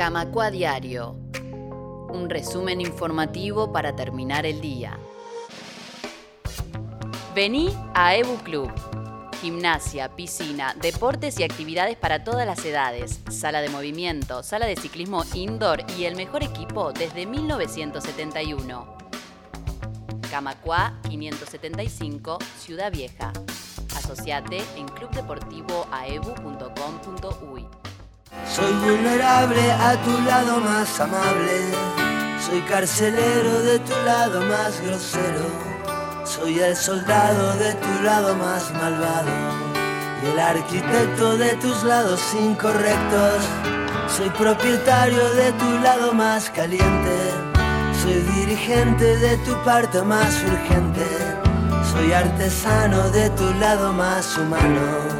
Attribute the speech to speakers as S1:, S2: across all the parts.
S1: Camacua Diario. Un resumen informativo para terminar el día. Vení a Ebu Club. Gimnasia, piscina, deportes y actividades para todas las edades, sala de movimiento, sala de ciclismo indoor y el mejor equipo desde 1971. Camacua 575, Ciudad Vieja. Asociate en clubdeportivoaebu.com.uy.
S2: Soy vulnerable a tu lado más amable. Soy carcelero de tu lado más grosero. Soy el soldado de tu lado más malvado. Y el arquitecto de tus lados incorrectos. Soy propietario de tu lado más caliente. Soy dirigente de tu parte más urgente. Soy artesano de tu lado más humano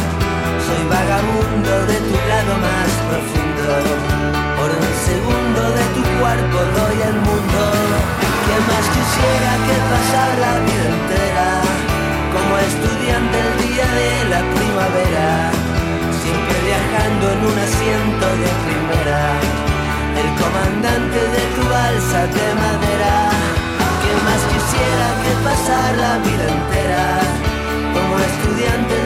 S2: vagabundo de tu lado más profundo. Por un segundo de tu cuerpo doy el mundo. Que más quisiera que pasar la vida entera como estudiante el día de la primavera. Siempre viajando en un asiento de primera. El comandante de tu balsa de madera. Que más quisiera que pasar la vida entera como estudiante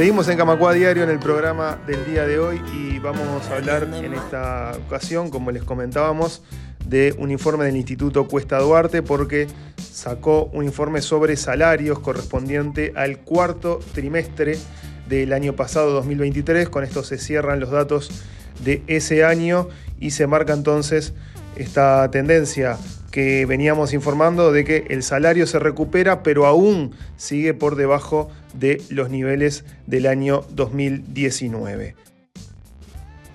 S3: Seguimos en Camacua Diario en el programa del día de hoy y vamos a hablar en esta ocasión, como les comentábamos, de un informe del Instituto Cuesta Duarte porque sacó un informe sobre salarios correspondiente al cuarto trimestre del año pasado 2023. Con esto se cierran los datos de ese año y se marca entonces esta tendencia que veníamos informando de que el salario se recupera, pero aún sigue por debajo de los niveles del año 2019.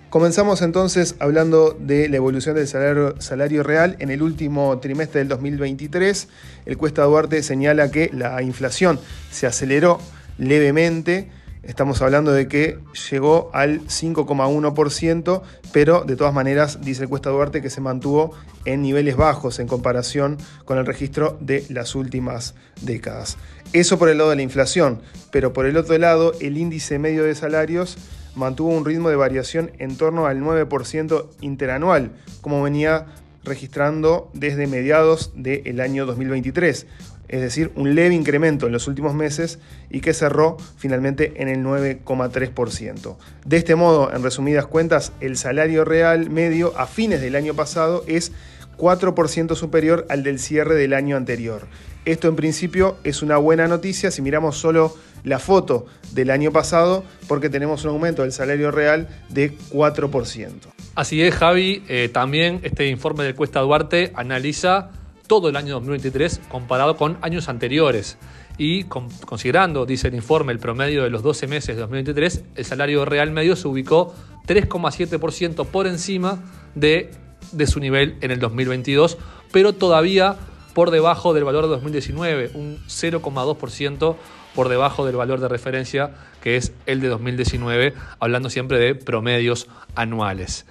S3: Comenzamos entonces hablando de la evolución del salario, salario, real en el último trimestre del 2023. El Cuesta Duarte señala que la inflación se aceleró levemente Estamos hablando de que llegó al 5,1%, pero de todas maneras dice el Cuesta Duarte que se mantuvo en niveles bajos en comparación con el registro de las últimas décadas. Eso por el lado de la inflación, pero por el otro lado el índice medio de salarios mantuvo un ritmo de variación en torno al 9% interanual, como venía registrando desde mediados del año 2023 es decir, un leve incremento en los últimos meses y que cerró finalmente en el 9,3%. De este modo, en resumidas cuentas, el salario real medio a fines del año pasado es 4% superior al del cierre del año anterior. Esto en principio es una buena noticia si miramos solo la foto del año pasado porque tenemos un aumento del salario real de 4%.
S4: Así es, Javi. Eh, también este informe del Cuesta Duarte analiza todo el año 2023 comparado con años anteriores. Y considerando, dice el informe, el promedio de los 12 meses de 2023, el salario real medio se ubicó 3,7% por encima de, de su nivel en el 2022, pero todavía por debajo del valor de 2019, un 0,2% por debajo del valor de referencia que es el de 2019, hablando siempre de promedios anuales.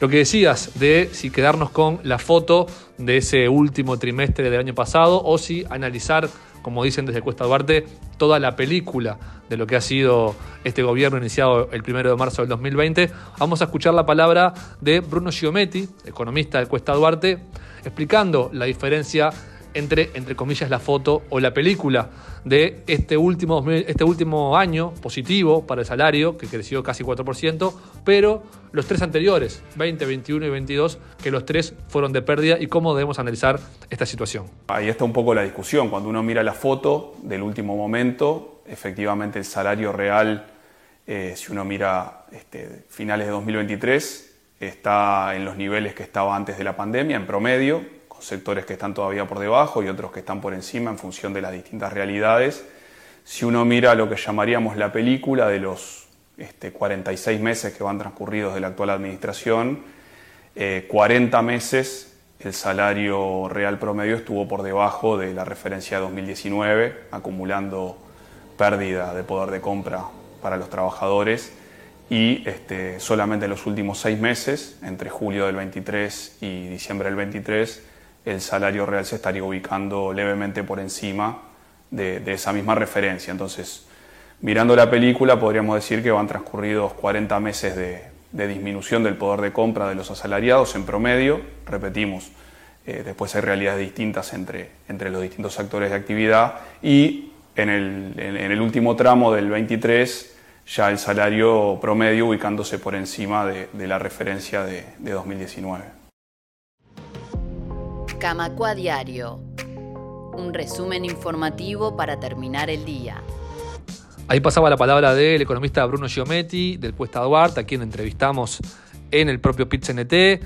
S4: Lo que decías de si quedarnos con la foto de ese último trimestre del año pasado o si analizar, como dicen desde Cuesta Duarte, toda la película de lo que ha sido este gobierno iniciado el 1 de marzo del 2020, vamos a escuchar la palabra de Bruno Giometti, economista de Cuesta Duarte, explicando la diferencia entre, entre comillas, la foto o la película de este último, este último año positivo para el salario, que creció casi 4%, pero los tres anteriores, 20, 21 y 22, que los tres fueron de pérdida y cómo debemos analizar esta situación.
S5: Ahí está un poco la discusión. Cuando uno mira la foto del último momento, efectivamente el salario real, eh, si uno mira este, finales de 2023, está en los niveles que estaba antes de la pandemia, en promedio, sectores que están todavía por debajo y otros que están por encima en función de las distintas realidades. Si uno mira lo que llamaríamos la película de los este, 46 meses que van transcurridos de la actual administración, 40 eh, meses el salario real promedio estuvo por debajo de la referencia de 2019, acumulando pérdida de poder de compra para los trabajadores y este, solamente en los últimos seis meses, entre julio del 23 y diciembre del 23, el salario real se estaría ubicando levemente por encima de, esa misma referencia. Entonces, mirando la película, podríamos decir que van transcurridos 40 meses de, disminución del poder de compra de los asalariados en promedio. Repetimos, eh, después hay realidades distintas entre, entre los distintos actores de actividad y en el, en el último tramo del 23 ya el salario promedio ubicándose por encima de, la referencia de, 2019.
S1: Camacua Diario. Un resumen informativo para terminar el día.
S4: Ahí pasaba la palabra del economista Bruno Giometti, del Cuesta Duarte, a quien entrevistamos en el propio pit Él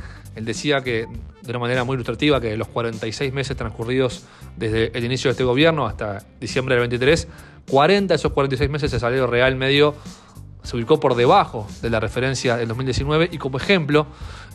S4: decía que, de una manera muy ilustrativa, que los 46 meses transcurridos desde el inicio de este gobierno hasta diciembre del 23 40 de esos 46 meses el salario real medio se ubicó por debajo de la referencia del 2019 y como ejemplo,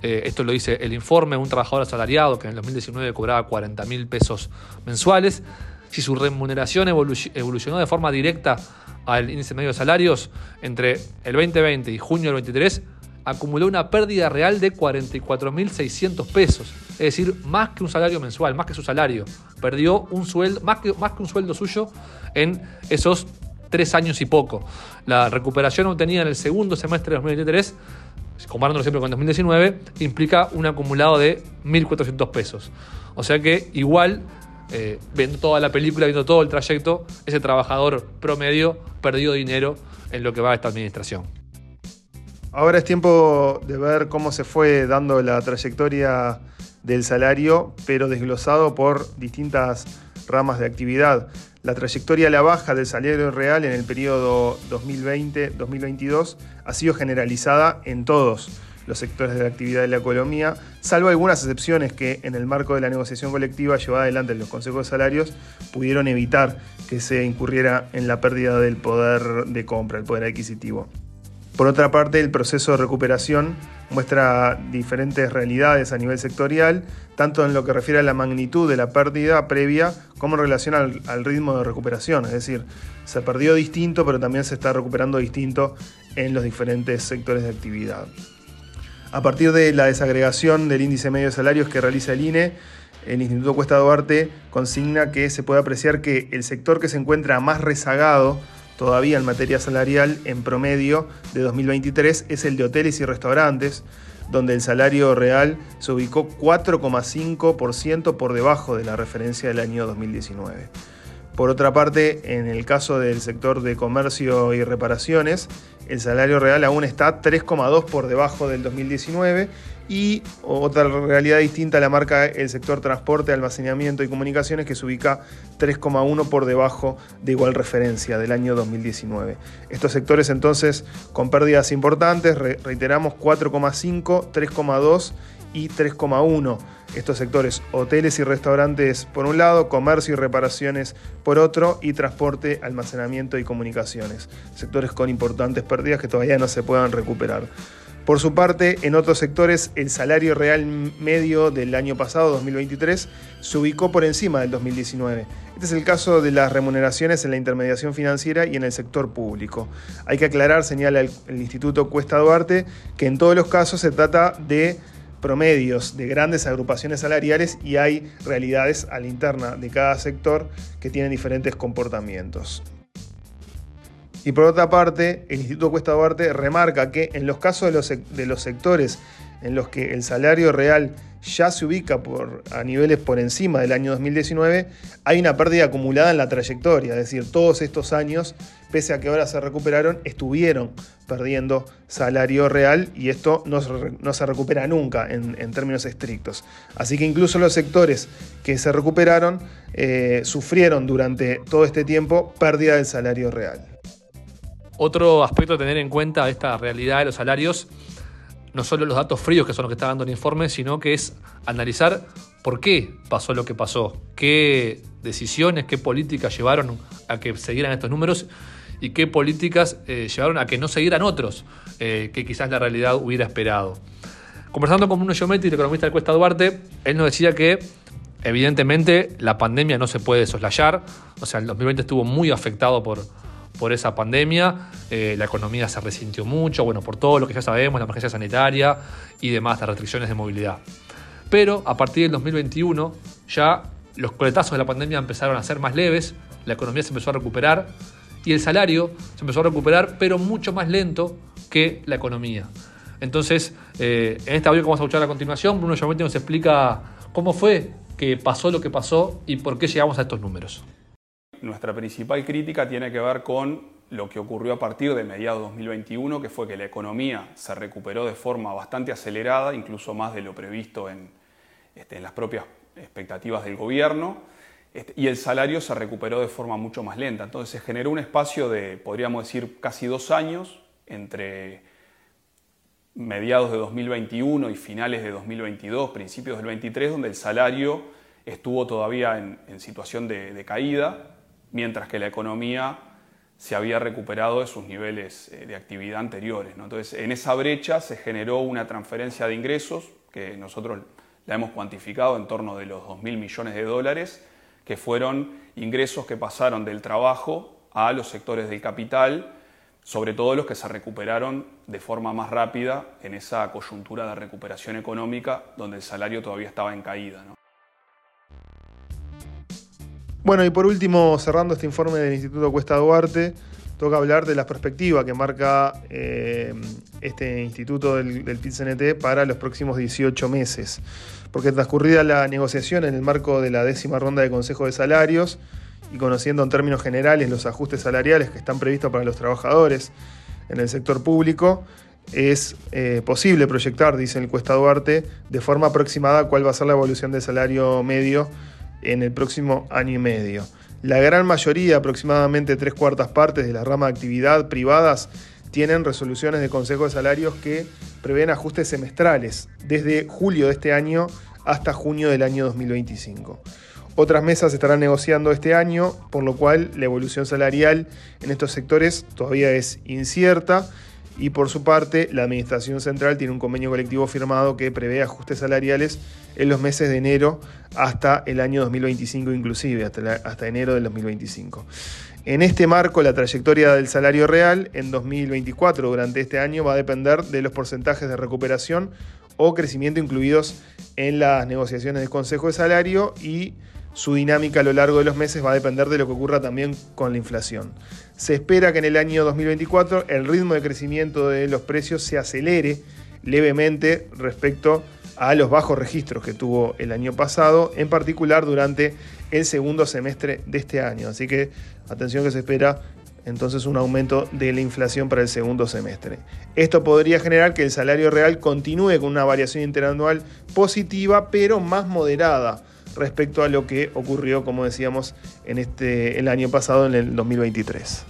S4: eh, esto lo dice el informe, un trabajador asalariado que en el 2019 cobraba 40 mil pesos mensuales, si su remuneración evolucionó de forma directa al índice medio de salarios entre el 2020 y junio del 23, acumuló una pérdida real de 44.600 pesos. Es decir, más que un salario mensual, más que su salario. Perdió un sueldo, más que, más que un sueldo suyo en esos tres años y poco. La recuperación obtenida en el segundo semestre de 2023, comparándolo siempre con 2019, implica un acumulado de 1.400 pesos. O sea que igual, eh, viendo toda la película, viendo todo el trayecto, ese trabajador promedio perdió dinero en lo que va a esta administración.
S3: Ahora es tiempo de ver cómo se fue dando la trayectoria del salario, pero desglosado por distintas ramas de actividad. La trayectoria a la baja del salario real en el periodo 2020-2022 ha sido generalizada en todos los sectores de la actividad de la economía, salvo algunas excepciones que en el marco de la negociación colectiva llevada adelante en los consejos de salarios pudieron evitar que se incurriera en la pérdida del poder de compra, el poder adquisitivo. Por otra parte, el proceso de recuperación muestra diferentes realidades a nivel sectorial, tanto en lo que refiere a la magnitud de la pérdida previa como en relación al, ritmo de recuperación. Es decir, se perdió distinto, pero también se está recuperando distinto en los diferentes sectores de actividad. A partir de la desagregación del índice medio de salarios que realiza el INE, el Instituto Cuesta Duarte consigna que se puede apreciar que el sector que se encuentra más rezagado todavía en materia salarial en promedio de 2023 es el de hoteles y restaurantes, donde el salario real se ubicó 4,5% por debajo de la referencia del año 2019. Por otra parte, en el caso del sector de comercio y reparaciones, el salario real aún está 3,2 por debajo del 2019 y otra realidad distinta la marca el sector transporte, almacenamiento y comunicaciones que se ubica 3,1 por debajo de igual referencia del año 2019. Estos sectores entonces con pérdidas importantes, reiteramos 4,5, 3,2 y 3,1. Estos sectores, hoteles y restaurantes por un lado, comercio y reparaciones por otro, y transporte, almacenamiento y comunicaciones. Sectores con importantes pérdidas que todavía no se puedan recuperar. Por su parte, en otros sectores, el salario real medio del año pasado, 2023, se ubicó por encima del 2019. Este es el caso de las remuneraciones en la intermediación financiera y en el sector público. Hay que aclarar, señala el, Instituto Cuesta Duarte, que en todos los casos se trata de promedios de grandes agrupaciones salariales y hay realidades a la interna de cada sector que tienen diferentes comportamientos. Y por otra parte, el Instituto Cuesta Duarte remarca que en los casos de los, sectores en los que el salario real ya se ubica por, a niveles por encima del año 2019, hay una pérdida acumulada en la trayectoria, es decir, todos estos años, pese a que ahora se recuperaron, estuvieron perdiendo salario real y esto no se, recupera nunca en, términos estrictos. Así que incluso los sectores que se recuperaron eh, sufrieron durante todo este tiempo pérdida del salario real.
S4: Otro aspecto a tener en cuenta de esta realidad de los salarios no solo los datos fríos que son los que está dando el informe, sino que es analizar por qué pasó lo que pasó, qué decisiones, qué políticas llevaron a que se dieran estos números y qué políticas eh, llevaron a que no se dieran otros eh, que quizás la realidad hubiera esperado. Conversando con Bruno Giometti, el economista del Cuesta Duarte, él nos decía que evidentemente la pandemia no se puede soslayar, o sea, el 2020 estuvo muy afectado por, por esa pandemia. Eh, la economía se resintió mucho, bueno, por todo lo que ya sabemos, la emergencia sanitaria y demás, las restricciones de movilidad. Pero a partir del 2021 ya los coletazos de la pandemia empezaron a ser más leves, la economía se empezó a recuperar y el salario se empezó a recuperar, pero mucho más lento que la economía. Entonces, eh, en esta audio que vamos a escuchar a continuación, Bruno Giametti nos explica cómo fue que pasó lo que pasó y por qué llegamos a estos números.
S5: Nuestra principal crítica tiene que ver con lo que ocurrió a partir de mediados de 2021, que fue que la economía se recuperó de forma bastante acelerada, incluso más de lo previsto en, este, las propias expectativas del gobierno, este, y el salario se recuperó de forma mucho más lenta. Entonces se generó un espacio de, podríamos decir, casi dos años entre mediados de 2021 y finales de 2022, principios del 23, donde el salario estuvo todavía en, situación de caída, mientras que la economía se había recuperado de sus niveles eh, de actividad anteriores. Entonces, en esa brecha se generó una transferencia de ingresos que nosotros la hemos cuantificado en torno de los 2.000 millones de dólares, que fueron ingresos que pasaron del trabajo a los sectores del capital, sobre todo los que se recuperaron de forma más rápida en esa coyuntura de recuperación económica donde el salario todavía estaba en caída.
S3: Bueno, y por último, cerrando este informe del Instituto Cuesta Duarte, toca hablar de la perspectiva que marca eh, este instituto del, del PIT-CNT para los próximos 18 meses. Porque transcurrida la negociación en el marco de la décima ronda de Consejo de Salarios y conociendo en términos generales los ajustes salariales que están previstos para los trabajadores en el sector público, es eh, posible proyectar, dice el Cuesta Duarte, de forma aproximada cuál va a ser la evolución del salario medio en el próximo año y medio. La gran mayoría, aproximadamente tres cuartas partes de la rama de actividad privadas, tienen resoluciones de Consejo de Salarios que prevén ajustes semestrales desde julio de este año hasta junio del año 2025. Otras mesas estarán negociando este año, por lo cual la evolución salarial en estos sectores todavía es incierta y por su parte la Administración Central tiene un convenio colectivo firmado que prevé ajustes salariales en los meses de enero hasta el año 2025 inclusive, hasta, enero del 2025. En este marco, la trayectoria del salario real en 2024 durante este año va a depender de los porcentajes de recuperación o crecimiento incluidos en las negociaciones del Consejo de Salario y su dinámica a lo largo de los meses va a depender de lo que ocurra también con la inflación. Se espera que en el año 2024 el ritmo de crecimiento de los precios se acelere levemente respecto a los bajos registros que tuvo el año pasado, en particular durante el segundo semestre de este año. Así que atención que se espera entonces un aumento de la inflación para el segundo semestre. Esto podría generar que el salario real continúe con una variación interanual positiva, pero más moderada respecto a lo que ocurrió, como decíamos, en este, el año pasado, en el 2023.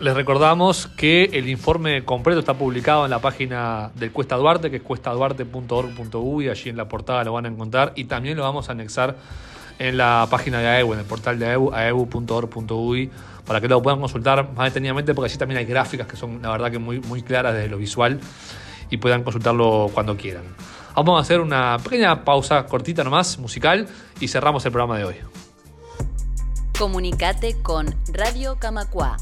S4: Les recordamos que el informe completo está publicado en la página del Cuesta Duarte, que es cuestaduarte.org.uy, allí en la portada lo van a encontrar y también lo vamos a anexar en la página de AEU, en el portal de AEU, aeu.org.uy, para que lo puedan consultar más detenidamente, porque allí también hay gráficas que son, la verdad, que muy, muy claras desde lo visual y puedan consultarlo cuando quieran. Vamos a hacer una pequeña pausa cortita nomás, musical, y cerramos el programa de hoy.
S1: Comunicate con Radio Camacua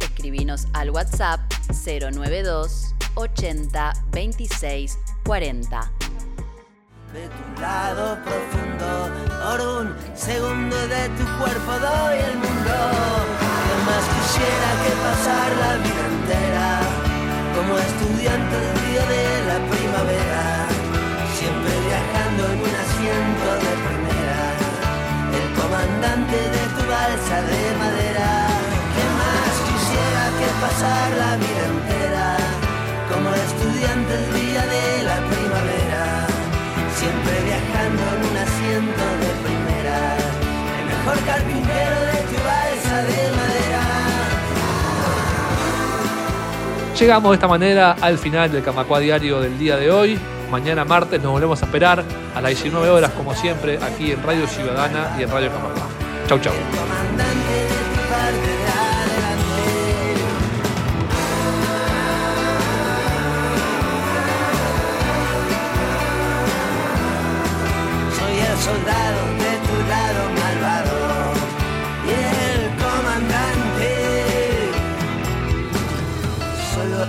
S1: escribinos al WhatsApp 092 80 26 40.
S2: De tu lado profundo, por un segundo de tu cuerpo doy el mundo. más quisiera que pasar la vida entera como estudiante de
S4: Llegamos de esta manera al final del Camacua Diario del día de hoy. Mañana martes nos volvemos a esperar a las 19 horas, como siempre, aquí en Radio Ciudadana y en Radio Camacua. Chau, chau.
S2: El